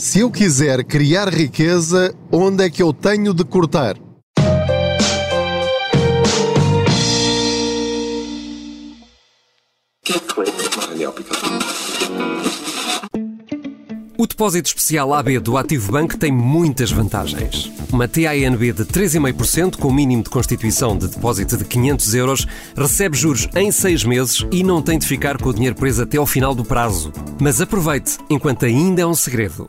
Se eu quiser criar riqueza, onde é que eu tenho de cortar? O depósito especial AB do Ativo Banco tem muitas vantagens. Uma TANB de 3,5% com mínimo de constituição de depósito de 500 euros recebe juros em 6 meses e não tem de ficar com o dinheiro preso até ao final do prazo. Mas aproveite, enquanto ainda é um segredo.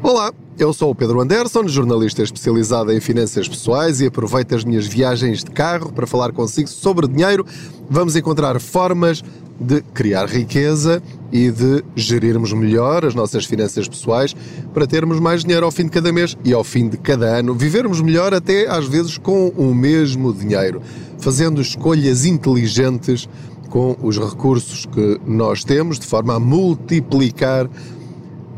Olá, eu sou o Pedro Anderson, jornalista especializado em finanças pessoais e aproveito as minhas viagens de carro para falar consigo sobre dinheiro. Vamos encontrar formas de criar riqueza e de gerirmos melhor as nossas finanças pessoais para termos mais dinheiro ao fim de cada mês e ao fim de cada ano, vivermos melhor até às vezes com o mesmo dinheiro, fazendo escolhas inteligentes com os recursos que nós temos, de forma a multiplicar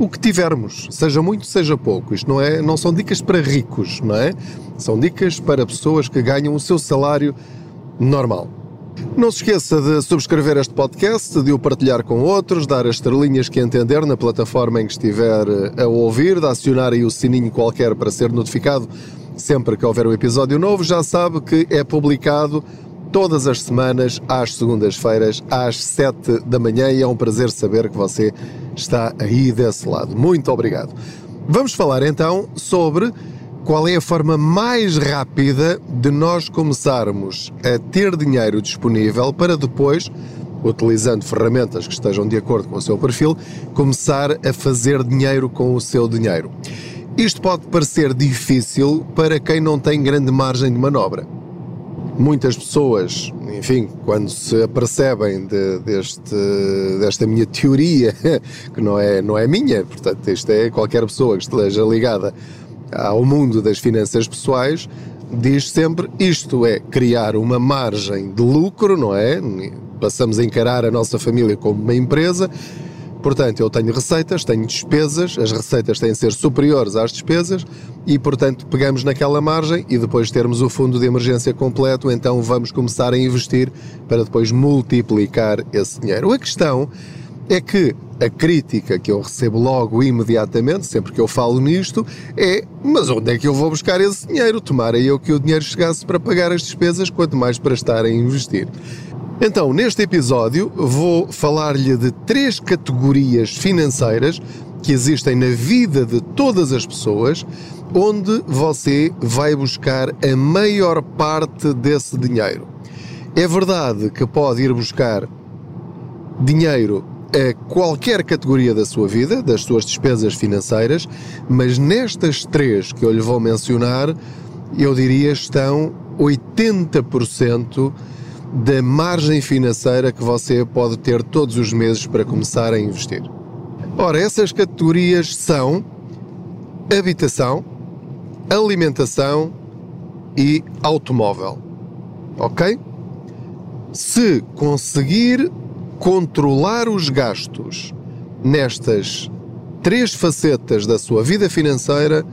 o que tivermos, seja muito, seja pouco. Isto não, é, não são dicas para ricos, não é? São dicas para pessoas que ganham o seu salário normal. Não se esqueça de subscrever este podcast, de o partilhar com outros, dar as estrelinhas que entender na plataforma em que estiver a ouvir, de acionar aí o sininho qualquer para ser notificado sempre que houver um episódio novo. Já sabe que é publicado todas as semanas, às segundas-feiras, às 7 da manhã, e é um prazer saber que você está aí desse lado. Muito obrigado. Vamos falar então sobre qual é a forma mais rápida de nós começarmos a ter dinheiro disponível para depois, utilizando ferramentas que estejam de acordo com o seu perfil, começar a fazer dinheiro com o seu dinheiro. Isto pode parecer difícil para quem não tem grande margem de manobra muitas pessoas, enfim, quando se apercebem de, deste, desta minha teoria, que não é, não é minha, portanto, isto é qualquer pessoa que esteja ligada ao mundo das finanças pessoais, diz sempre isto é criar uma margem de lucro, não é? Passamos a encarar a nossa família como uma empresa Portanto, eu tenho receitas, tenho despesas, as receitas têm de ser superiores às despesas e, portanto, pegamos naquela margem e depois termos o fundo de emergência completo, então vamos começar a investir para depois multiplicar esse dinheiro. A questão é que a crítica que eu recebo logo imediatamente, sempre que eu falo nisto, é: mas onde é que eu vou buscar esse dinheiro? Tomara eu que o dinheiro chegasse para pagar as despesas, quanto mais para estar a investir. Então, neste episódio, vou falar-lhe de três categorias financeiras que existem na vida de todas as pessoas, onde você vai buscar a maior parte desse dinheiro. É verdade que pode ir buscar dinheiro a qualquer categoria da sua vida, das suas despesas financeiras, mas nestas três que eu lhe vou mencionar, eu diria estão 80% da margem financeira que você pode ter todos os meses para começar a investir. Ora, essas categorias são habitação, alimentação e automóvel. Ok? Se conseguir controlar os gastos nestas três facetas da sua vida financeira,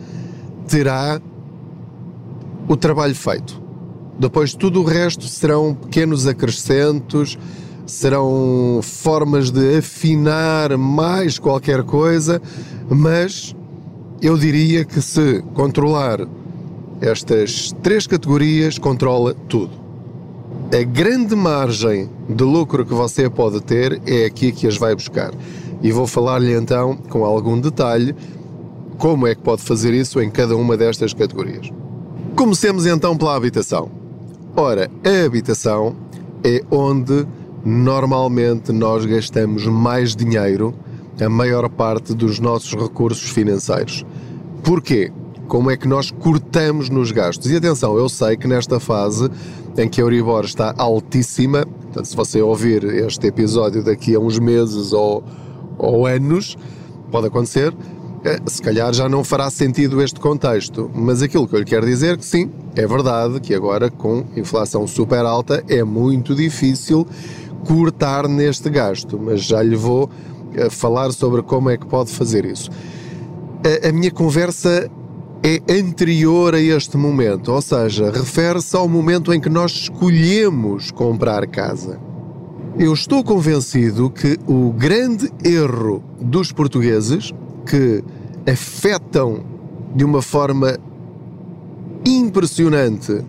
terá o trabalho feito. Depois, tudo o resto serão pequenos acrescentos, serão formas de afinar mais qualquer coisa, mas eu diria que se controlar estas três categorias, controla tudo. A grande margem de lucro que você pode ter é aqui que as vai buscar. E vou falar-lhe então, com algum detalhe, como é que pode fazer isso em cada uma destas categorias. Comecemos então pela habitação. Ora, a habitação é onde normalmente nós gastamos mais dinheiro, a maior parte dos nossos recursos financeiros. Porquê? Como é que nós cortamos nos gastos? E atenção, eu sei que nesta fase em que a Euribor está altíssima, portanto, se você ouvir este episódio daqui a uns meses ou, ou anos, pode acontecer, se calhar já não fará sentido este contexto, mas aquilo que eu lhe quero dizer é que sim, é verdade que agora com inflação super alta é muito difícil cortar neste gasto, mas já lhe vou eh, falar sobre como é que pode fazer isso. A, a minha conversa é anterior a este momento, ou seja, refere-se ao momento em que nós escolhemos comprar casa. Eu estou convencido que o grande erro dos portugueses que afetam de uma forma impressionante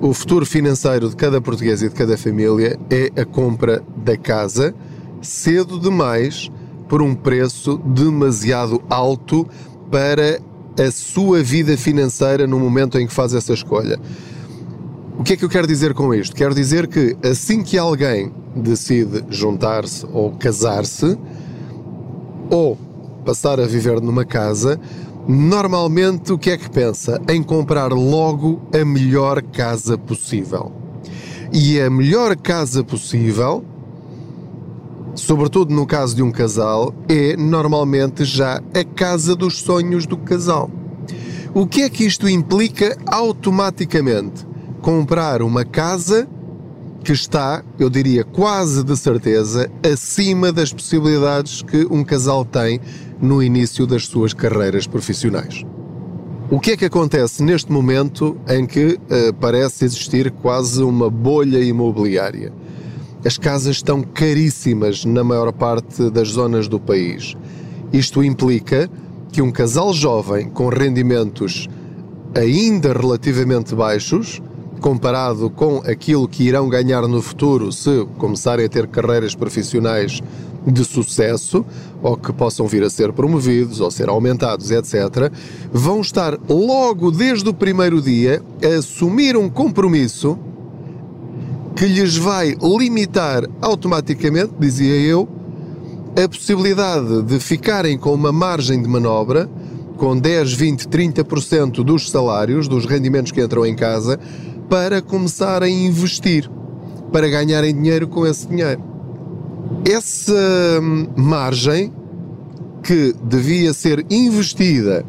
o futuro financeiro de cada português e de cada família é a compra da casa cedo demais por um preço demasiado alto para a sua vida financeira no momento em que faz essa escolha. O que é que eu quero dizer com isto? Quero dizer que assim que alguém decide juntar-se ou casar-se, ou passar a viver numa casa, normalmente o que é que pensa? Em comprar logo a melhor casa possível. E a melhor casa possível, sobretudo no caso de um casal, é normalmente já a casa dos sonhos do casal. O que é que isto implica automaticamente? Comprar uma casa que está, eu diria quase de certeza, acima das possibilidades que um casal tem no início das suas carreiras profissionais. O que é que acontece neste momento em que uh, parece existir quase uma bolha imobiliária? As casas estão caríssimas na maior parte das zonas do país. Isto implica que um casal jovem com rendimentos ainda relativamente baixos, comparado com aquilo que irão ganhar no futuro se começarem a ter carreiras profissionais de sucesso ou que possam vir a ser promovidos ou ser aumentados, etc., vão estar logo desde o primeiro dia a assumir um compromisso que lhes vai limitar automaticamente, dizia eu, a possibilidade de ficarem com uma margem de manobra com 10, 20, 30% dos salários, dos rendimentos que entram em casa, para começar a investir, para ganharem dinheiro com esse dinheiro. Essa margem que devia ser investida,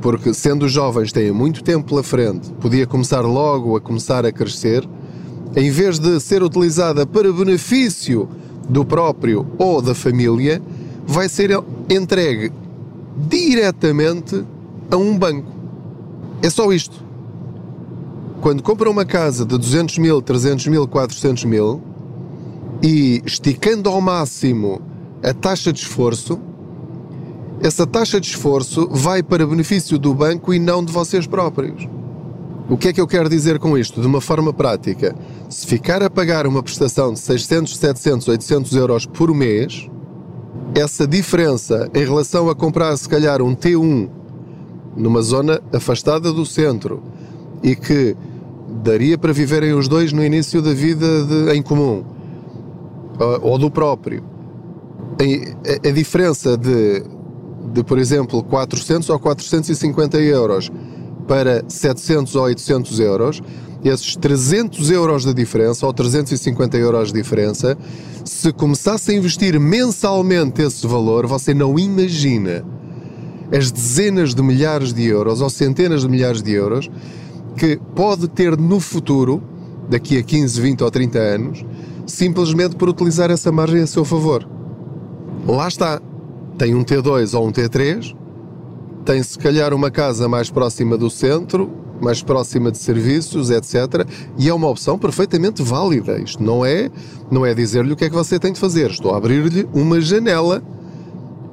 porque sendo jovens têm muito tempo pela frente, podia começar logo a começar a crescer, em vez de ser utilizada para benefício do próprio ou da família, vai ser entregue diretamente a um banco. É só isto. Quando compra uma casa de 200 mil, 300 mil, 400 mil, e esticando ao máximo a taxa de esforço, essa taxa de esforço vai para benefício do banco e não de vocês próprios. O que é que eu quero dizer com isto? De uma forma prática, se ficar a pagar uma prestação de 600, 700, 800 euros por mês, essa diferença em relação a comprar se calhar um T1 numa zona afastada do centro e que daria para viverem os dois no início da vida de, em comum ou do próprio. A, a diferença de, de, por exemplo, 400 ou 450 euros para 700 ou 800 euros, esses 300 euros de diferença ou 350 euros de diferença, se começasse a investir mensalmente esse valor, você não imagina as dezenas de milhares de euros ou centenas de milhares de euros que pode ter no futuro, daqui a 15, 20 ou 30 anos, simplesmente por utilizar essa margem a seu favor. Lá está. Tem um T2 ou um T3, tem se calhar uma casa mais próxima do centro, mais próxima de serviços, etc. E é uma opção perfeitamente válida. Isto não é, não é dizer-lhe o que é que você tem de fazer. Estou a abrir-lhe uma janela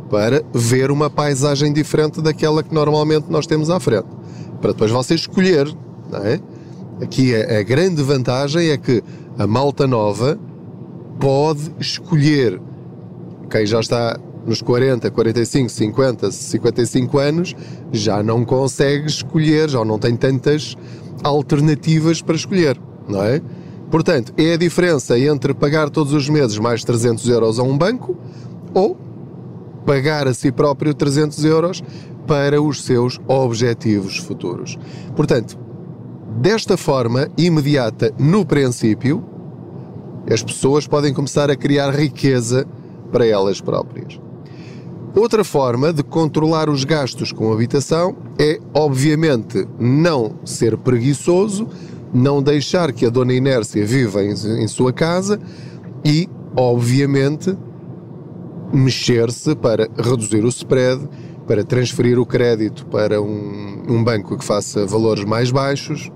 para ver uma paisagem diferente daquela que normalmente nós temos à frente. Para depois você escolher, não é? Aqui a, a grande vantagem é que a malta nova pode escolher quem já está nos 40, 45, 50, 55 anos já não consegue escolher, já não tem tantas alternativas para escolher, não é? Portanto, é a diferença entre pagar todos os meses mais 300 euros a um banco ou pagar a si próprio 300 euros para os seus objetivos futuros. Portanto, desta forma imediata, no princípio, as pessoas podem começar a criar riqueza para elas próprias. Outra forma de controlar os gastos com habitação é, obviamente, não ser preguiçoso, não deixar que a dona Inércia viva em, em sua casa e, obviamente, mexer-se para reduzir o spread, para transferir o crédito para um, um banco que faça valores mais baixos,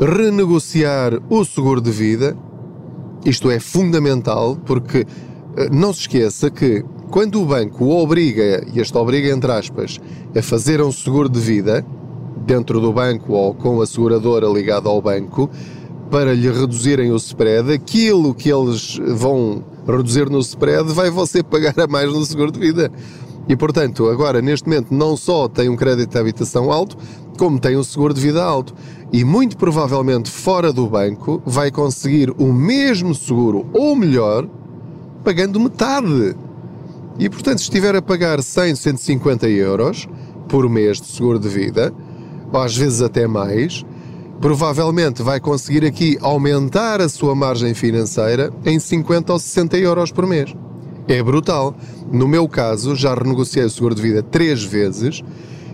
renegociar o seguro de vida. Isto é fundamental porque eh, não se esqueça que quando o banco o obriga, e este obriga entre aspas, a fazer um seguro de vida dentro do banco ou com a seguradora ligada ao banco, para lhe reduzirem o spread, aquilo que eles vão reduzir no spread vai você pagar a mais no seguro de vida. E portanto, agora neste momento não só tem um crédito de habitação alto, como tem um seguro de vida alto. E muito provavelmente fora do banco vai conseguir o mesmo seguro ou melhor pagando metade. E portanto, se estiver a pagar 100, 150 euros por mês de seguro de vida, ou às vezes até mais, provavelmente vai conseguir aqui aumentar a sua margem financeira em 50 ou 60 euros por mês. É brutal. No meu caso, já renegociei o seguro de vida três vezes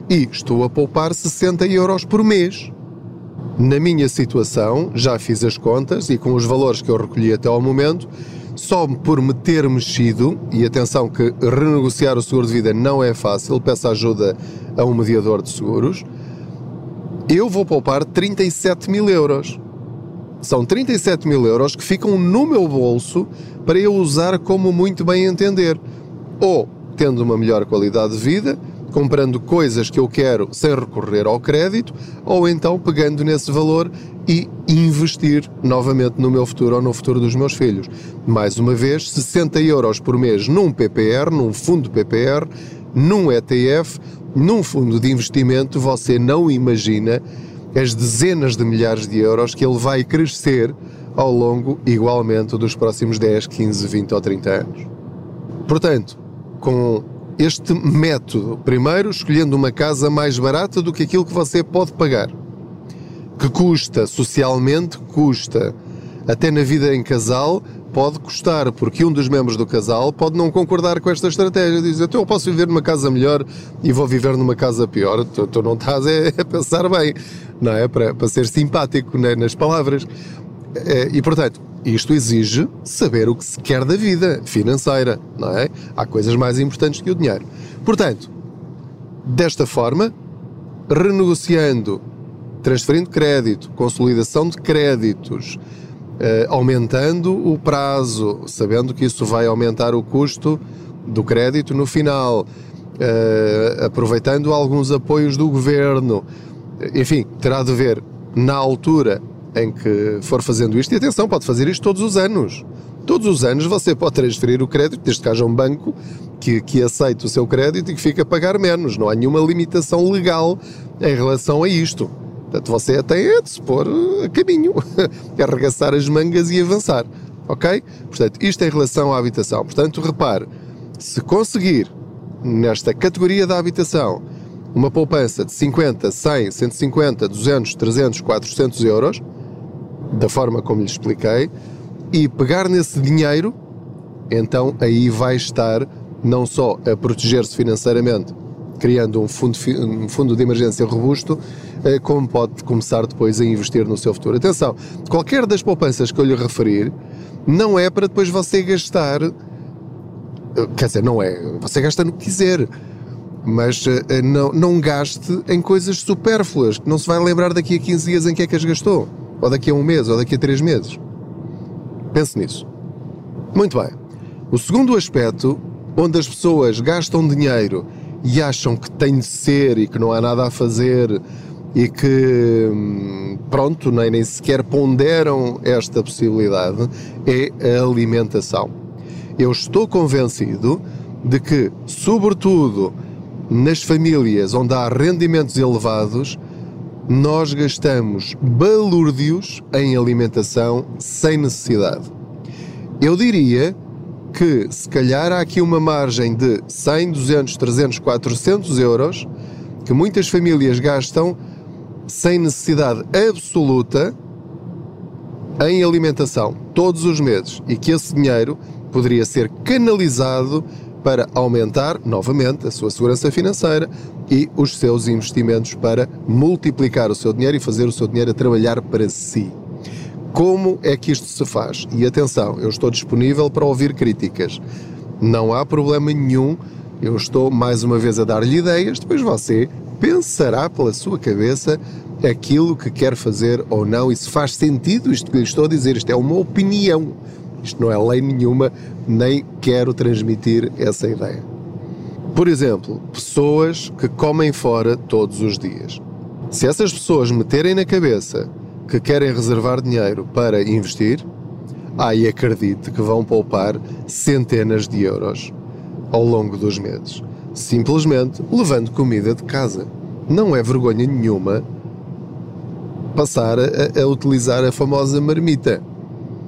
e estou a poupar 60 euros por mês. Na minha situação, já fiz as contas e com os valores que eu recolhi até ao momento, só por me ter mexido, e atenção que renegociar o seguro de vida não é fácil, peço ajuda a um mediador de seguros, eu vou poupar 37 mil euros. São 37 mil euros que ficam no meu bolso para eu usar como muito bem entender. Ou tendo uma melhor qualidade de vida, comprando coisas que eu quero sem recorrer ao crédito, ou então pegando nesse valor e investir novamente no meu futuro ou no futuro dos meus filhos. Mais uma vez, 60 euros por mês num PPR, num fundo PPR, num ETF, num fundo de investimento, você não imagina as dezenas de milhares de euros que ele vai crescer ao longo, igualmente, dos próximos 10, 15, 20 ou 30 anos. Portanto, com este método, primeiro escolhendo uma casa mais barata do que aquilo que você pode pagar, que custa socialmente, custa até na vida em casal, pode custar, porque um dos membros do casal pode não concordar com esta estratégia. Diz, então eu posso viver numa casa melhor e vou viver numa casa pior. Tu, tu não estás é, a pensar bem, não é? Para, para ser simpático né, nas palavras. É, e, portanto, isto exige saber o que se quer da vida financeira, não é? Há coisas mais importantes que o dinheiro. Portanto, desta forma, renegociando, transferindo crédito, consolidação de créditos, uh, aumentando o prazo, sabendo que isso vai aumentar o custo do crédito no final, uh, aproveitando alguns apoios do governo. Enfim, terá de ver na altura em que for fazendo isto. E atenção, pode fazer isto todos os anos. Todos os anos você pode transferir o crédito, desde que haja um banco que, que aceite o seu crédito e que fique a pagar menos. Não há nenhuma limitação legal em relação a isto. Portanto, você tem é de se pôr a caminho, arregaçar as mangas e avançar. Ok? Portanto, isto em relação à habitação. Portanto, repare, se conseguir nesta categoria da habitação uma poupança de 50, 100, 150, 200, 300, 400 euros, da forma como lhe expliquei, e pegar nesse dinheiro, então aí vai estar não só a proteger-se financeiramente criando um fundo, um fundo de emergência robusto, eh, como pode começar depois a investir no seu futuro. Atenção, qualquer das poupanças que eu lhe referir não é para depois você gastar, eh, quer dizer, não é, você gasta no que quiser, mas eh, não, não gaste em coisas supérfluas, que não se vai lembrar daqui a 15 dias em que é que as gastou, ou daqui a um mês, ou daqui a três meses. Pense nisso. Muito bem. O segundo aspecto, onde as pessoas gastam dinheiro e acham que tem de ser e que não há nada a fazer e que, hum, pronto, nem, nem sequer ponderam esta possibilidade, é a alimentação. Eu estou convencido de que, sobretudo nas famílias onde há rendimentos elevados, nós gastamos balúrdios em alimentação sem necessidade. Eu diria que se calhar há aqui uma margem de 100, 200, 300, 400 euros que muitas famílias gastam sem necessidade absoluta em alimentação todos os meses e que esse dinheiro poderia ser canalizado para aumentar novamente a sua segurança financeira e os seus investimentos para multiplicar o seu dinheiro e fazer o seu dinheiro a trabalhar para si. Como é que isto se faz? E atenção, eu estou disponível para ouvir críticas. Não há problema nenhum, eu estou mais uma vez a dar-lhe ideias, depois você pensará pela sua cabeça aquilo que quer fazer ou não e se faz sentido isto que lhe estou a dizer. Isto é uma opinião. Isto não é lei nenhuma, nem quero transmitir essa ideia. Por exemplo, pessoas que comem fora todos os dias. Se essas pessoas meterem na cabeça que querem reservar dinheiro para investir, aí acredite que vão poupar centenas de euros ao longo dos meses, simplesmente levando comida de casa. Não é vergonha nenhuma passar a, a utilizar a famosa marmita.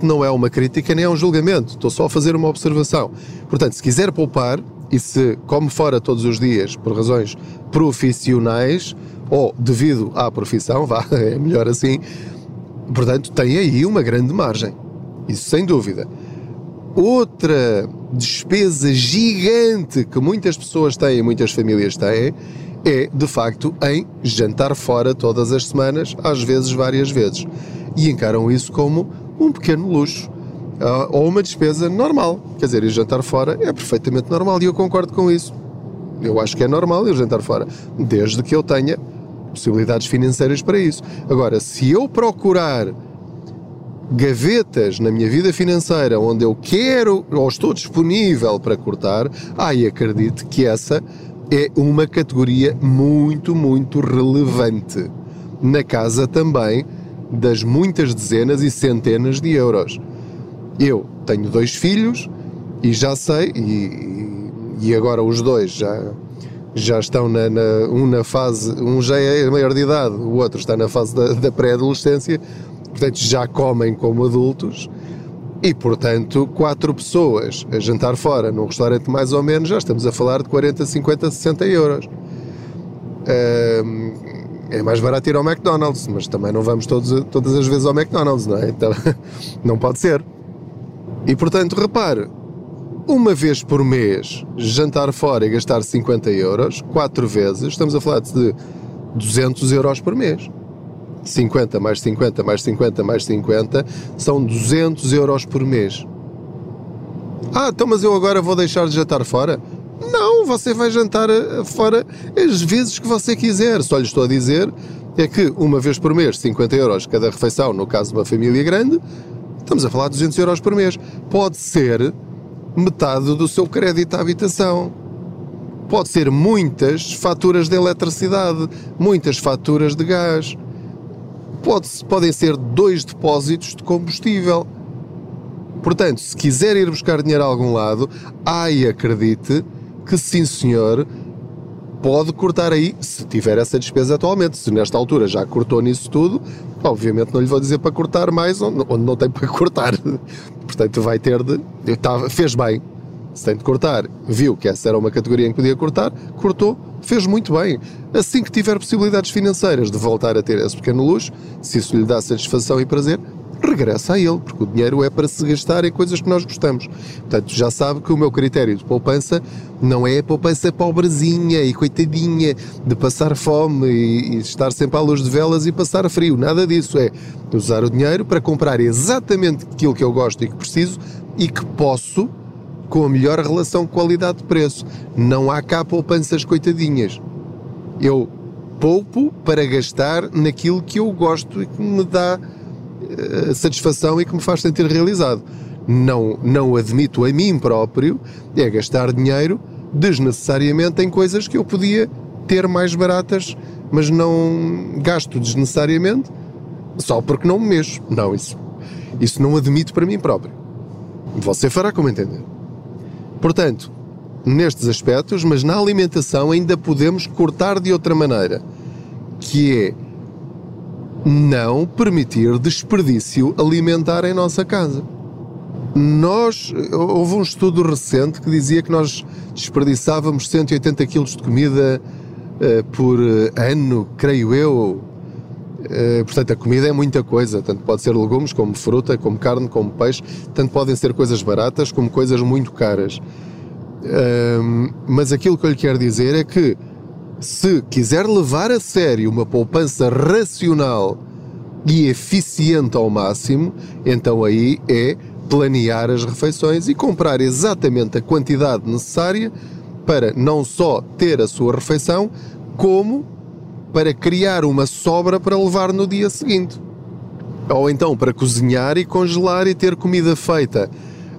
Não é uma crítica nem é um julgamento, estou só a fazer uma observação. Portanto, se quiser poupar e se come fora todos os dias por razões profissionais ou devido à profissão, vá, é melhor assim, portanto, tem aí uma grande margem. Isso sem dúvida. Outra despesa gigante que muitas pessoas têm, muitas famílias têm, é, de facto, em jantar fora todas as semanas, às vezes várias vezes. E encaram isso como um pequeno luxo uh, ou uma despesa normal. Quer dizer, ir jantar fora é perfeitamente normal e eu concordo com isso. Eu acho que é normal ir jantar fora, desde que eu tenha possibilidades financeiras para isso. Agora, se eu procurar gavetas na minha vida financeira onde eu quero ou estou disponível para cortar, ai, acredite que essa é uma categoria muito, muito relevante. Na casa também das muitas dezenas e centenas de euros. Eu tenho dois filhos e já sei, e, e agora os dois já, já estão na, na, um na fase, um já é maior de idade, o outro está na fase da, da pré-adolescência, portanto já comem como adultos e, portanto, quatro pessoas a jantar fora num restaurante mais ou menos, já estamos a falar de 40, 50, 60 euros. É mais barato ir ao McDonald's, mas também não vamos todos, todas as vezes ao McDonald's, não é? Então, não pode ser. E, portanto, repare, uma vez por mês jantar fora e gastar 50 euros, quatro vezes, estamos a falar de 200 euros por mês. 50 mais 50 mais 50 mais 50 são 200 euros por mês. Ah, então mas eu agora vou deixar de jantar fora? Não, você vai jantar eh, fora as vezes que você quiser. Só lhe estou a dizer é que uma vez por mês, 50 euros cada refeição, no caso de uma família grande, estamos a falar de 200 euros por mês. Pode ser metade do seu crédito à habitação. Pode ser muitas faturas de eletricidade, muitas faturas de gás pode, podem ser dois depósitos de combustível. Portanto, se quiser ir buscar dinheiro a algum lado, ai, acredite que sim, senhor, pode cortar aí, se tiver essa despesa atualmente. Se nesta altura já cortou nisso tudo, obviamente não lhe vou dizer para cortar mais onde, onde não tem para cortar. Portanto, vai ter de. Tá, fez bem. Se tem de cortar, viu que essa era uma categoria em que podia cortar, cortou, fez muito bem. Assim que tiver possibilidades financeiras de voltar a ter esse pequeno luxo, se isso lhe dá satisfação e prazer, regressa a ele, porque o dinheiro é para se gastar em coisas que nós gostamos. Portanto, já sabe que o meu critério de poupança não é poupança pobrezinha e coitadinha de passar fome e, e estar sempre à luz de velas e passar frio. Nada disso. É usar o dinheiro para comprar exatamente aquilo que eu gosto e que preciso e que posso com a melhor relação qualidade-preço. Não há cá poupanças coitadinhas. Eu poupo para gastar naquilo que eu gosto e que me dá uh, satisfação e que me faz sentir realizado. Não, não admito a mim próprio é gastar dinheiro desnecessariamente em coisas que eu podia ter mais baratas, mas não gasto desnecessariamente só porque não me mexo. Não, isso, isso não admito para mim próprio. Você fará como entender. Portanto, nestes aspectos, mas na alimentação ainda podemos cortar de outra maneira, que é não permitir desperdício alimentar em nossa casa. Nós, houve um estudo recente que dizia que nós desperdiçávamos 180 kg de comida uh, por ano, creio eu. Uh, portanto, a comida é muita coisa, tanto pode ser legumes, como fruta, como carne, como peixe, tanto podem ser coisas baratas como coisas muito caras. Um, mas aquilo que eu lhe quero dizer é que se quiser levar a sério uma poupança racional e eficiente ao máximo, então aí é planear as refeições e comprar exatamente a quantidade necessária para não só ter a sua refeição, como para criar uma sobra para levar no dia seguinte. Ou então para cozinhar e congelar e ter comida feita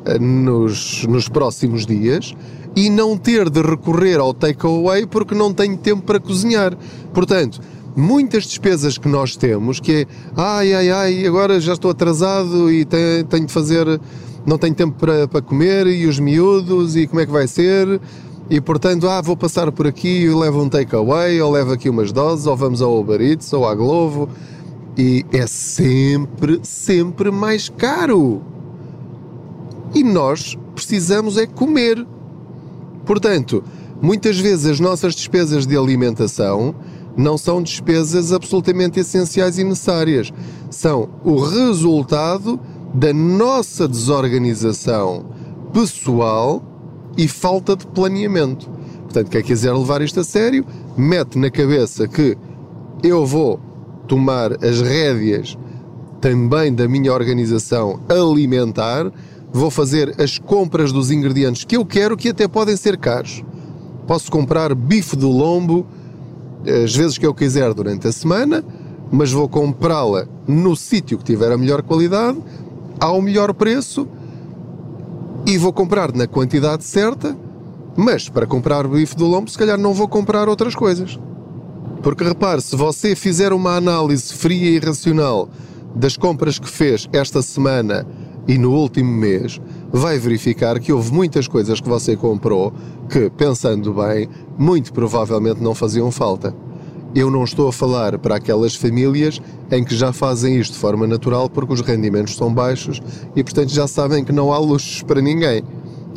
eh, nos, nos próximos dias e não ter de recorrer ao takeaway porque não tenho tempo para cozinhar. Portanto, muitas despesas que nós temos, que é ai, ai, ai, agora já estou atrasado e tenho, tenho de fazer, não tenho tempo para, para comer e os miúdos e como é que vai ser. E portanto, ah, vou passar por aqui e levo um takeaway, ou levo aqui umas doses, ou vamos ao Uber Eats, ou à Glovo. E é sempre, sempre mais caro. E nós precisamos é comer. Portanto, muitas vezes as nossas despesas de alimentação não são despesas absolutamente essenciais e necessárias. São o resultado da nossa desorganização pessoal e falta de planeamento. Portanto, quem quiser levar isto a sério, mete na cabeça que eu vou tomar as rédeas também da minha organização alimentar, vou fazer as compras dos ingredientes que eu quero, que até podem ser caros. Posso comprar bife do lombo as vezes que eu quiser durante a semana, mas vou comprá-la no sítio que tiver a melhor qualidade, ao melhor preço e vou comprar na quantidade certa, mas para comprar bife do lombo, se calhar não vou comprar outras coisas. Porque repare, se você fizer uma análise fria e racional das compras que fez esta semana e no último mês, vai verificar que houve muitas coisas que você comprou que, pensando bem, muito provavelmente não faziam falta. Eu não estou a falar para aquelas famílias em que já fazem isto de forma natural porque os rendimentos são baixos e, portanto, já sabem que não há luxos para ninguém.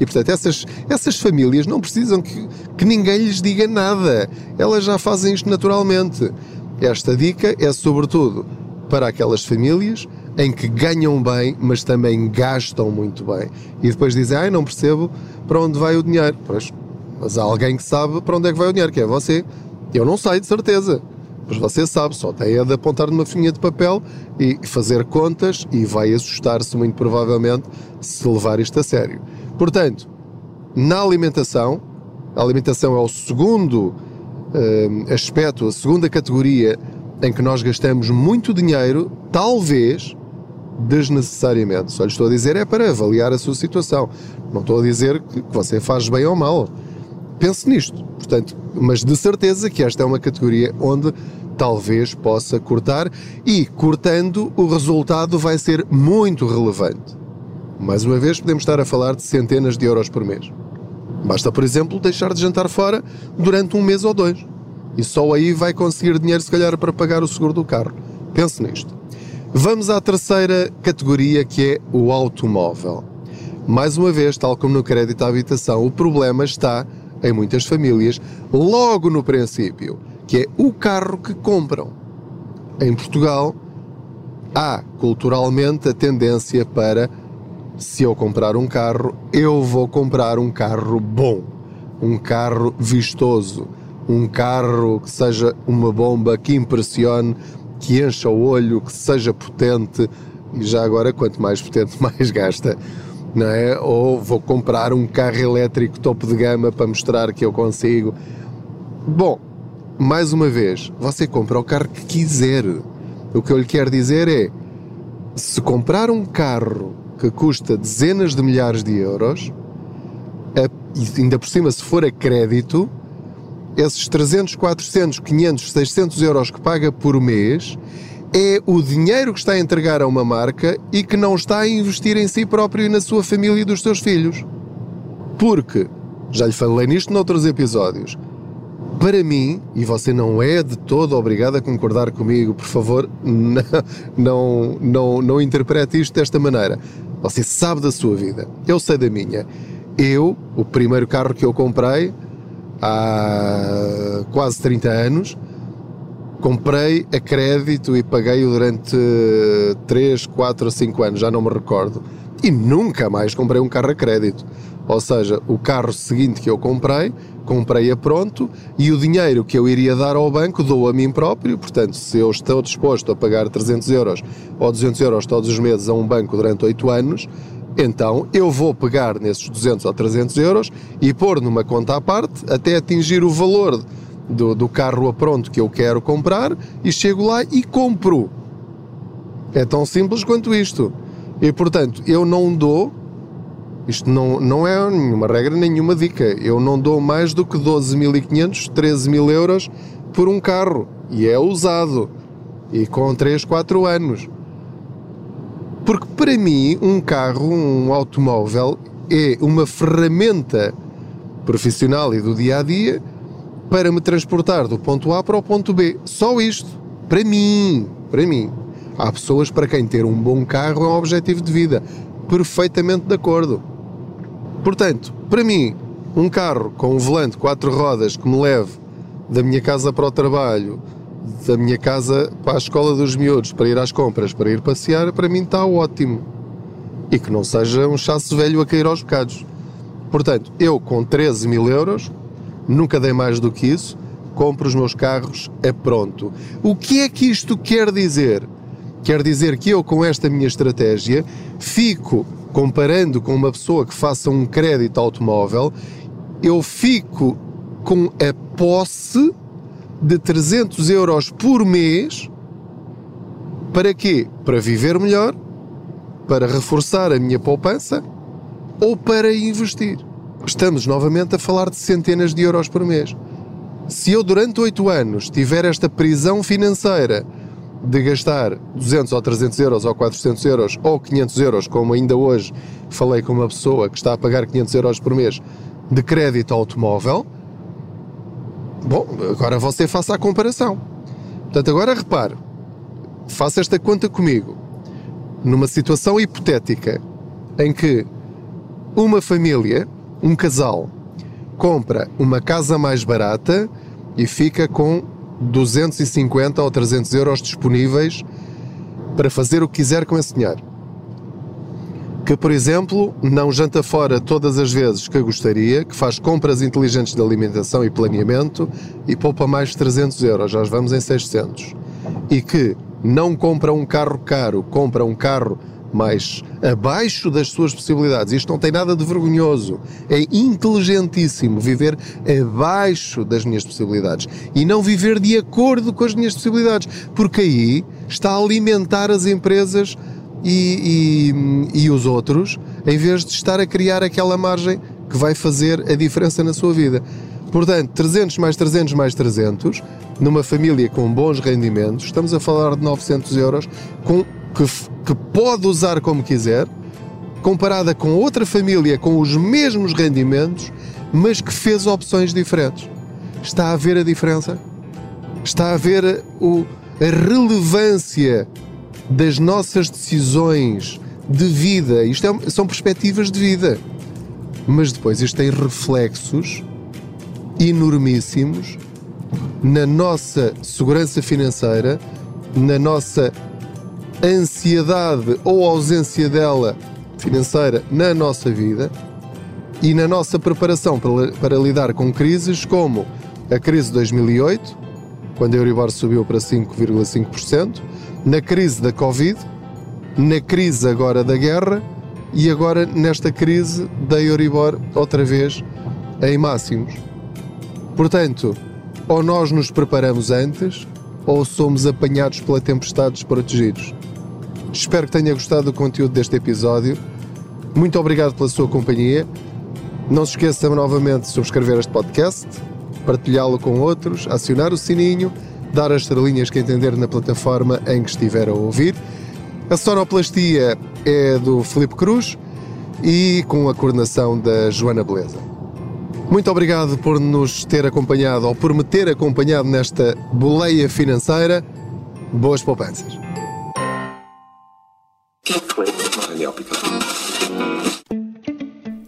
E, portanto, essas, essas famílias não precisam que, que ninguém lhes diga nada. Elas já fazem isto naturalmente. Esta dica é, sobretudo, para aquelas famílias em que ganham bem, mas também gastam muito bem. E depois dizem, ai, não percebo para onde vai o dinheiro. Pois, mas há alguém que sabe para onde é que vai o dinheiro, que é você. Eu não sei de certeza, mas você sabe, só tem é de apontar numa folhinha de papel e fazer contas e vai assustar-se muito provavelmente se levar isto a sério. Portanto, na alimentação, a alimentação é o segundo uh, aspecto, a segunda categoria em que nós gastamos muito dinheiro, talvez desnecessariamente. Só lhe estou a dizer é para avaliar a sua situação. Não estou a dizer que você faz bem ou mal pense nisto. Portanto, mas de certeza que esta é uma categoria onde talvez possa cortar e cortando o resultado vai ser muito relevante. Mais uma vez, podemos estar a falar de centenas de euros por mês. Basta, por exemplo, deixar de jantar fora durante um mês ou dois. E só aí vai conseguir dinheiro, se calhar, para pagar o seguro do carro. Pense nisto. Vamos à terceira categoria, que é o automóvel. Mais uma vez, tal como no crédito à habitação, o problema está em muitas famílias logo no princípio, que é o carro que compram. Em Portugal, há culturalmente a tendência para se eu comprar um carro, eu vou comprar um carro bom, um carro vistoso, um carro que seja uma bomba que impressione, que encha o olho, que seja potente e já agora quanto mais potente mais gasta não é? Ou vou comprar um carro elétrico topo de gama para mostrar que eu consigo. Bom, mais uma vez, você compra o carro que quiser. O que eu lhe quero dizer é: se comprar um carro que custa dezenas de milhares de euros, e ainda por cima, se for a crédito, esses 300, 400, 500, 600 euros que paga por mês é o dinheiro que está a entregar a uma marca e que não está a investir em si próprio e na sua família e dos seus filhos. Porque, já lhe falei nisto noutros episódios, para mim, e você não é de todo obrigado a concordar comigo, por favor, não, não, não, interprete isto desta maneira. Você sabe da sua vida, eu sei da minha. Eu, o primeiro carro que eu comprei há quase 30 anos, comprei a crédito e paguei-o durante 3, 4 ou 5 anos, já não me recordo. E nunca mais comprei um carro a crédito. Ou seja, o carro seguinte que eu comprei, comprei a pronto e o dinheiro que eu iria dar ao banco dou a mim próprio. Portanto, se eu estou disposto a pagar 300 euros ou 200 euros todos os meses a um banco durante 8 anos, então eu vou pegar nesses 200 ou 300 euros e pôr numa conta à parte até atingir o valor do, do carro a pronto que eu quero comprar e chego lá e compro. É tão simples quanto isto. E portanto, eu não dou, isto não, não é nenhuma regra, nenhuma dica, eu não dou mais do que 12.500, 13.000 euros por um carro. E é usado. E com 3, 4 anos. Porque para mim, um carro, um automóvel, é uma ferramenta profissional e do dia a dia para me transportar do ponto A para o ponto B. Só isto. Para mim. Para mim. Há pessoas para quem ter um bom carro é um objetivo de vida. Perfeitamente de acordo. Portanto, para mim, um carro com um volante quatro rodas que me leve da minha casa para o trabalho, da minha casa para a escola dos miúdos, para ir às compras, para ir passear, para mim está ótimo. E que não seja um chasso velho a cair aos bocados. Portanto, eu com 13 mil euros nunca dei mais do que isso, compro os meus carros é pronto. O que é que isto quer dizer? Quer dizer que eu, com esta minha estratégia, fico comparando com uma pessoa que faça um crédito automóvel, eu fico com a posse de 300 euros por mês. Para quê? Para viver melhor, para reforçar a minha poupança ou para investir estamos novamente a falar de centenas de euros por mês. Se eu durante oito anos tiver esta prisão financeira de gastar 200 ou 300 euros ou 400 euros ou 500 euros, como ainda hoje falei com uma pessoa que está a pagar 500 euros por mês de crédito automóvel, bom, agora você faça a comparação. Portanto, agora repare, faça esta conta comigo. Numa situação hipotética em que uma família um casal compra uma casa mais barata e fica com 250 ou 300 euros disponíveis para fazer o que quiser com esse dinheiro. Que, por exemplo, não janta fora todas as vezes que gostaria, que faz compras inteligentes de alimentação e planeamento e poupa mais de 300 euros, já vamos em 600. E que não compra um carro caro, compra um carro mais abaixo das suas possibilidades. Isto não tem nada de vergonhoso. É inteligentíssimo viver abaixo das minhas possibilidades e não viver de acordo com as minhas possibilidades, porque aí está a alimentar as empresas e, e, e os outros, em vez de estar a criar aquela margem que vai fazer a diferença na sua vida. Portanto, 300 mais 300 mais 300, numa família com bons rendimentos, estamos a falar de 900 euros, com que, que pode usar como quiser, comparada com outra família com os mesmos rendimentos, mas que fez opções diferentes. Está a ver a diferença? Está a ver o, a relevância das nossas decisões de vida. Isto é, são perspectivas de vida. Mas depois isto tem reflexos enormíssimos na nossa segurança financeira, na nossa ansiedade ou ausência dela financeira na nossa vida e na nossa preparação para, para lidar com crises como a crise de 2008, quando a Euribor subiu para 5,5%, na crise da Covid, na crise agora da guerra e agora nesta crise da Euribor outra vez em máximos. Portanto, ou nós nos preparamos antes ou somos apanhados pela tempestade desprotegidos. Espero que tenha gostado do conteúdo deste episódio. Muito obrigado pela sua companhia. Não se esqueça novamente de subscrever este podcast, partilhá-lo com outros, acionar o sininho, dar as estrelinhas que entender na plataforma em que estiver a ouvir. A sonoplastia é do Felipe Cruz e com a coordenação da Joana Beleza. Muito obrigado por nos ter acompanhado ou por me ter acompanhado nesta boleia financeira. Boas poupanças.